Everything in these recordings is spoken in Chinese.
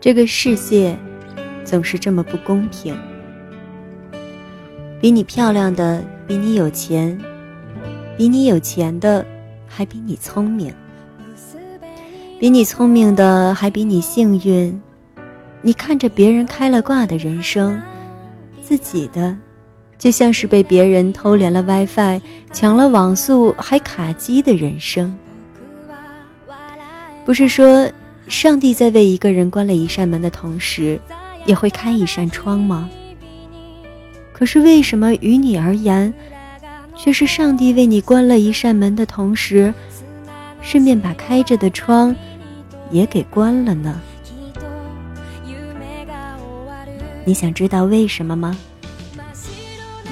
这个世界总是这么不公平。比你漂亮的比你有钱，比你有钱的还比你聪明，比你聪明的还比你幸运。你看着别人开了挂的人生，自己的就像是被别人偷连了 WiFi、抢了网速还卡机的人生。不是说。上帝在为一个人关了一扇门的同时，也会开一扇窗吗？可是为什么于你而言，却是上帝为你关了一扇门的同时，顺便把开着的窗也给关了呢？你想知道为什么吗？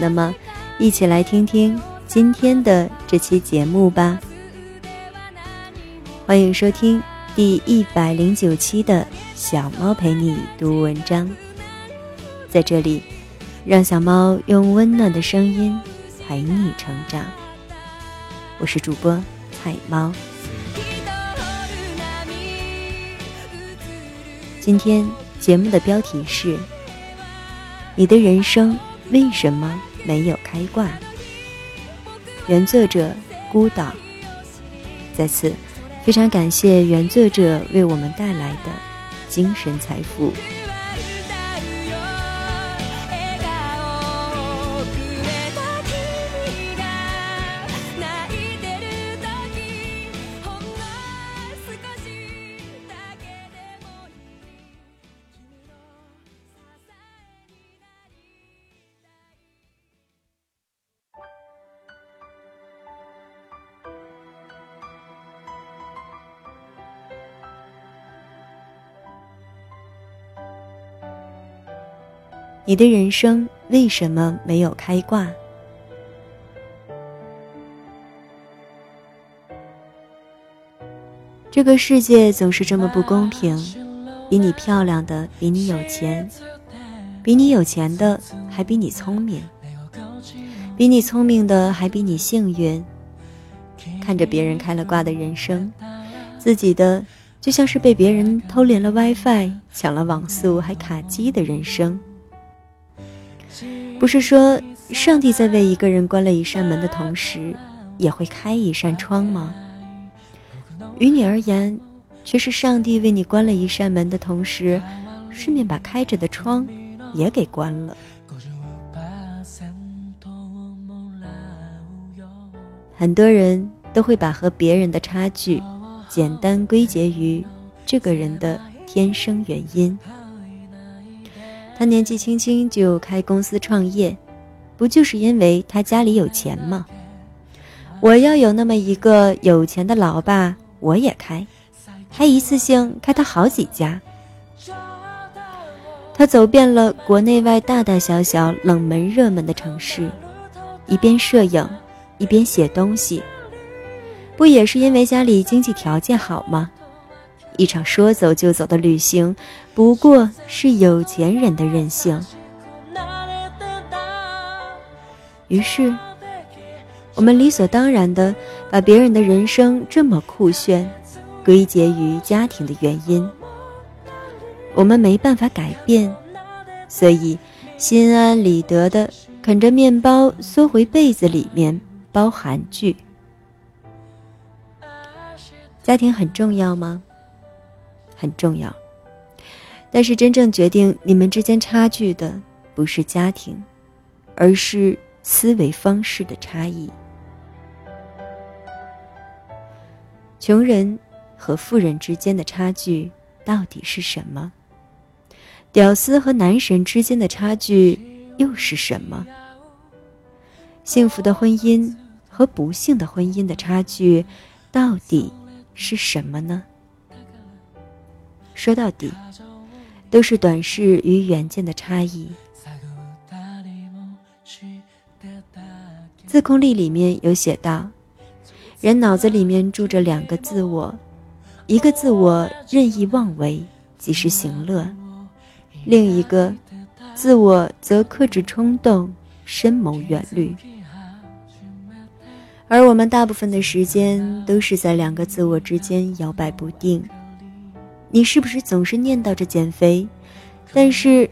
那么，一起来听听今天的这期节目吧。欢迎收听。第一百零九期的小猫陪你读文章，在这里，让小猫用温暖的声音陪你成长。我是主播彩猫。今天节目的标题是：你的人生为什么没有开挂？原作者孤岛。在此。非常感谢原作者为我们带来的精神财富。你的人生为什么没有开挂？这个世界总是这么不公平，比你漂亮的比你有钱，比你有钱的还比你聪明，比你聪明的还比你幸运。看着别人开了挂的人生，自己的就像是被别人偷连了 WiFi、抢了网速还卡机的人生。不是说上帝在为一个人关了一扇门的同时，也会开一扇窗吗？于你而言，却是上帝为你关了一扇门的同时，顺便把开着的窗也给关了。很多人都会把和别人的差距，简单归结于这个人的天生原因。他年纪轻轻就开公司创业，不就是因为他家里有钱吗？我要有那么一个有钱的老爸，我也开，还一次性开他好几家。他走遍了国内外大大小小冷门热门的城市，一边摄影，一边写东西，不也是因为家里经济条件好吗？一场说走就走的旅行，不过是有钱人的任性。于是，我们理所当然的把别人的人生这么酷炫，归结于家庭的原因。我们没办法改变，所以心安理得的啃着面包，缩回被子里面包韩剧。家庭很重要吗？很重要，但是真正决定你们之间差距的不是家庭，而是思维方式的差异。穷人和富人之间的差距到底是什么？屌丝和男神之间的差距又是什么？幸福的婚姻和不幸的婚姻的差距到底是什么呢？说到底，都是短视与远见的差异。自控力里面有写到，人脑子里面住着两个自我，一个自我任意妄为，及时行乐；另一个自我则克制冲动，深谋远虑。而我们大部分的时间都是在两个自我之间摇摆不定。你是不是总是念叨着减肥？但是，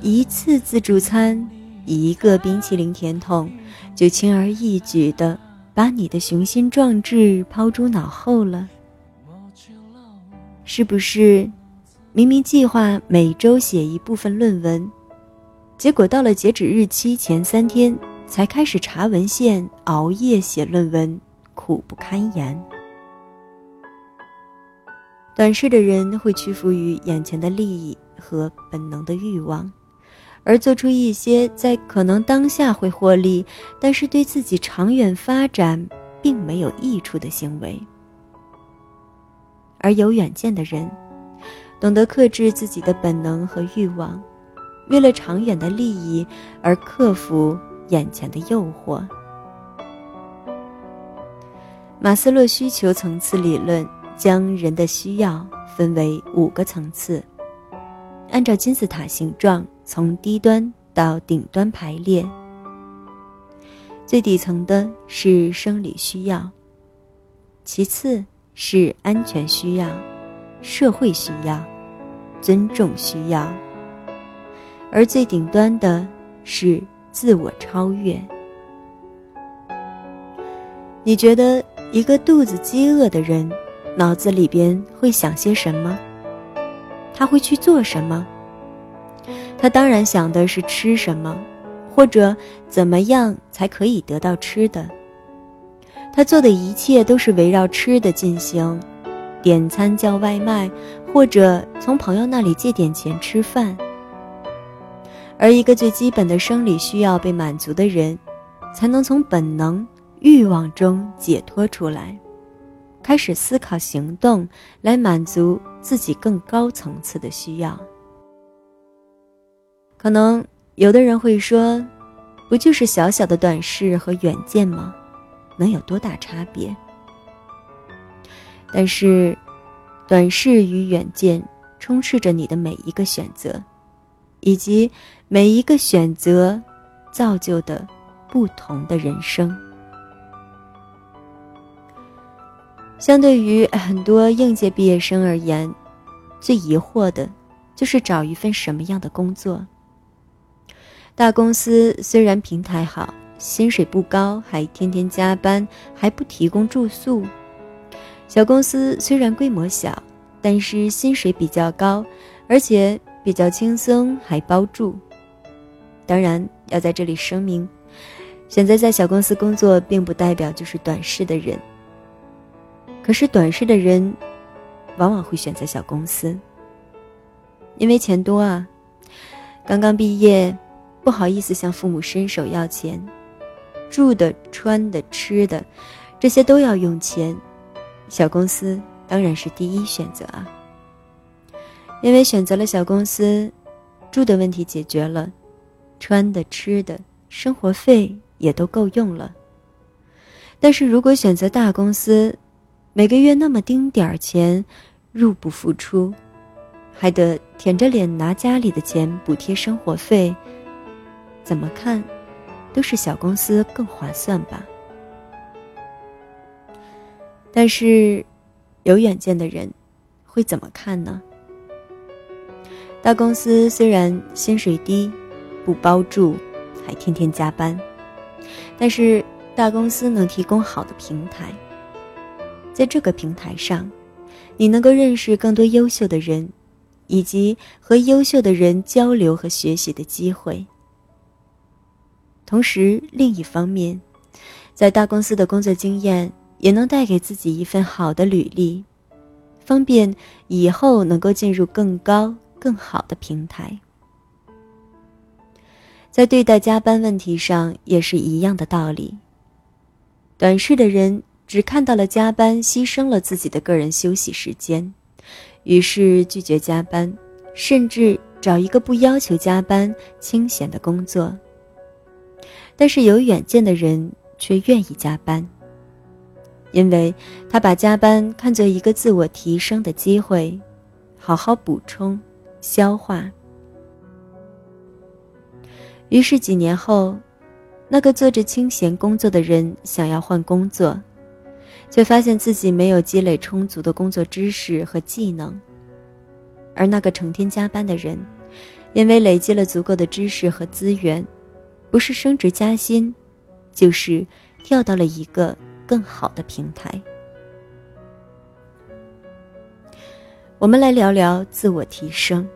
一次自助餐，一个冰淇淋甜筒，就轻而易举的把你的雄心壮志抛诸脑后了。是不是？明明计划每周写一部分论文，结果到了截止日期前三天才开始查文献、熬夜写论文，苦不堪言。短视的人会屈服于眼前的利益和本能的欲望，而做出一些在可能当下会获利，但是对自己长远发展并没有益处的行为。而有远见的人。懂得克制自己的本能和欲望，为了长远的利益而克服眼前的诱惑。马斯洛需求层次理论将人的需要分为五个层次，按照金字塔形状从低端到顶端排列。最底层的是生理需要，其次是安全需要。社会需要，尊重需要，而最顶端的是自我超越。你觉得一个肚子饥饿的人，脑子里边会想些什么？他会去做什么？他当然想的是吃什么，或者怎么样才可以得到吃的。他做的一切都是围绕吃的进行。点餐叫外卖，或者从朋友那里借点钱吃饭。而一个最基本的生理需要被满足的人，才能从本能欲望中解脱出来，开始思考行动来满足自己更高层次的需要。可能有的人会说：“不就是小小的短视和远见吗？能有多大差别？”但是，短视与远见充斥着你的每一个选择，以及每一个选择造就的不同的人生。相对于很多应届毕业生而言，最疑惑的，就是找一份什么样的工作。大公司虽然平台好，薪水不高，还天天加班，还不提供住宿。小公司虽然规模小，但是薪水比较高，而且比较轻松，还包住。当然，要在这里声明，选择在小公司工作，并不代表就是短视的人。可是，短视的人往往会选择小公司，因为钱多啊。刚刚毕业，不好意思向父母伸手要钱，住的、穿的、吃的，这些都要用钱。小公司当然是第一选择啊，因为选择了小公司，住的问题解决了，穿的、吃的、生活费也都够用了。但是如果选择大公司，每个月那么丁点儿钱，入不敷出，还得舔着脸拿家里的钱补贴生活费，怎么看，都是小公司更划算吧。但是，有远见的人会怎么看呢？大公司虽然薪水低，不包住，还天天加班，但是大公司能提供好的平台，在这个平台上，你能够认识更多优秀的人，以及和优秀的人交流和学习的机会。同时，另一方面，在大公司的工作经验。也能带给自己一份好的履历，方便以后能够进入更高、更好的平台。在对待加班问题上也是一样的道理。短视的人只看到了加班牺牲了自己的个人休息时间，于是拒绝加班，甚至找一个不要求加班、清闲的工作。但是有远见的人却愿意加班。因为他把加班看作一个自我提升的机会，好好补充、消化。于是几年后，那个做着清闲工作的人想要换工作，却发现自己没有积累充足的工作知识和技能，而那个成天加班的人，因为累积了足够的知识和资源，不是升职加薪，就是跳到了一个更好的平台。我们来聊聊自我提升。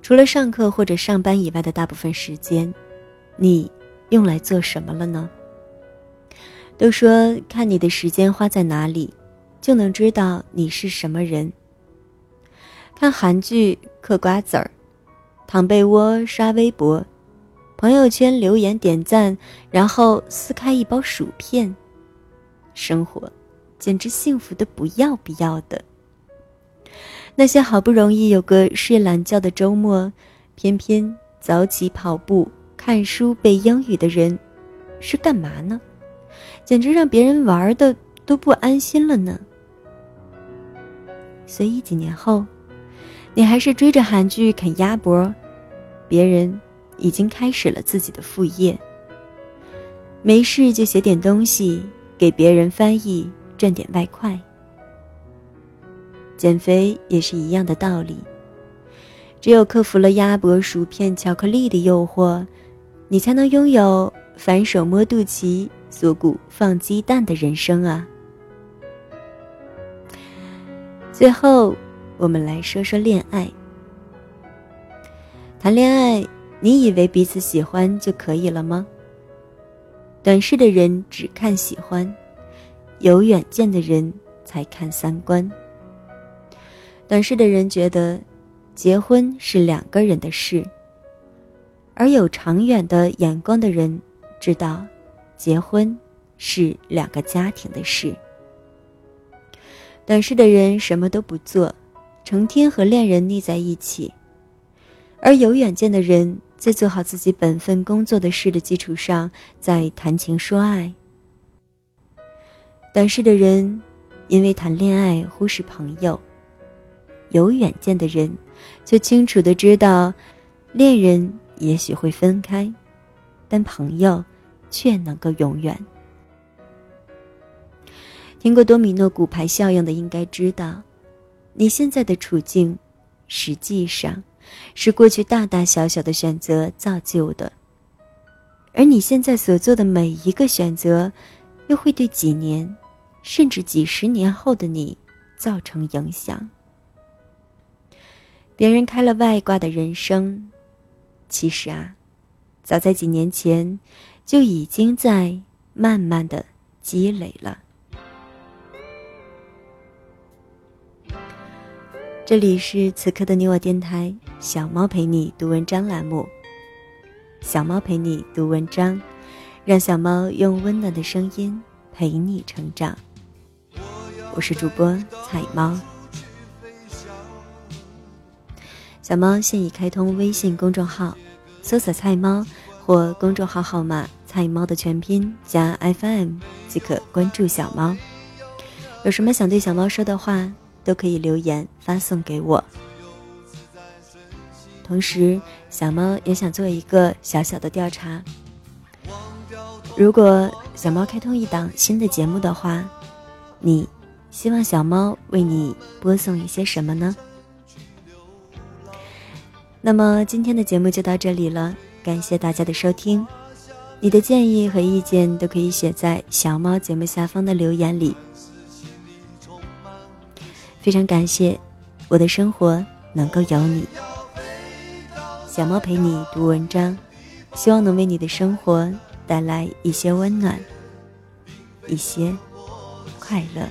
除了上课或者上班以外的大部分时间，你用来做什么了呢？都说看你的时间花在哪里，就能知道你是什么人。看韩剧、嗑瓜子儿、躺被窝、刷微博、朋友圈留言点赞，然后撕开一包薯片，生活简直幸福的不要不要的。那些好不容易有个睡懒觉的周末，偏偏早起跑步、看书背英语的人，是干嘛呢？简直让别人玩的都不安心了呢。所以几年后，你还是追着韩剧啃鸭脖，别人已经开始了自己的副业。没事就写点东西给别人翻译，赚点外快。减肥也是一样的道理。只有克服了鸭脖、薯片、巧克力的诱惑，你才能拥有反手摸肚脐、锁骨放鸡蛋的人生啊！最后，我们来说说恋爱。谈恋爱，你以为彼此喜欢就可以了吗？短视的人只看喜欢，有远见的人才看三观。短视的人觉得，结婚是两个人的事，而有长远的眼光的人知道，结婚是两个家庭的事。短视的人什么都不做，成天和恋人腻在一起，而有远见的人在做好自己本分工作的事的基础上，在谈情说爱。短视的人因为谈恋爱忽视朋友。有远见的人，却清楚的知道，恋人也许会分开，但朋友却能够永远。听过多米诺骨牌效应的，应该知道，你现在的处境，实际上是过去大大小小的选择造就的，而你现在所做的每一个选择，又会对几年，甚至几十年后的你造成影响。别人开了外挂的人生，其实啊，早在几年前就已经在慢慢的积累了。这里是此刻的你我电台，小猫陪你读文章栏目。小猫陪你读文章，让小猫用温暖的声音陪你成长。我是主播彩猫。小猫现已开通微信公众号，搜索“菜猫”或公众号号码“菜猫”的全拼加 FM 即可关注小猫。有什么想对小猫说的话，都可以留言发送给我。同时，小猫也想做一个小小的调查：如果小猫开通一档新的节目的话，你希望小猫为你播送一些什么呢？那么今天的节目就到这里了，感谢大家的收听。你的建议和意见都可以写在小猫节目下方的留言里。非常感谢，我的生活能够有你。小猫陪你读文章，希望能为你的生活带来一些温暖，一些快乐。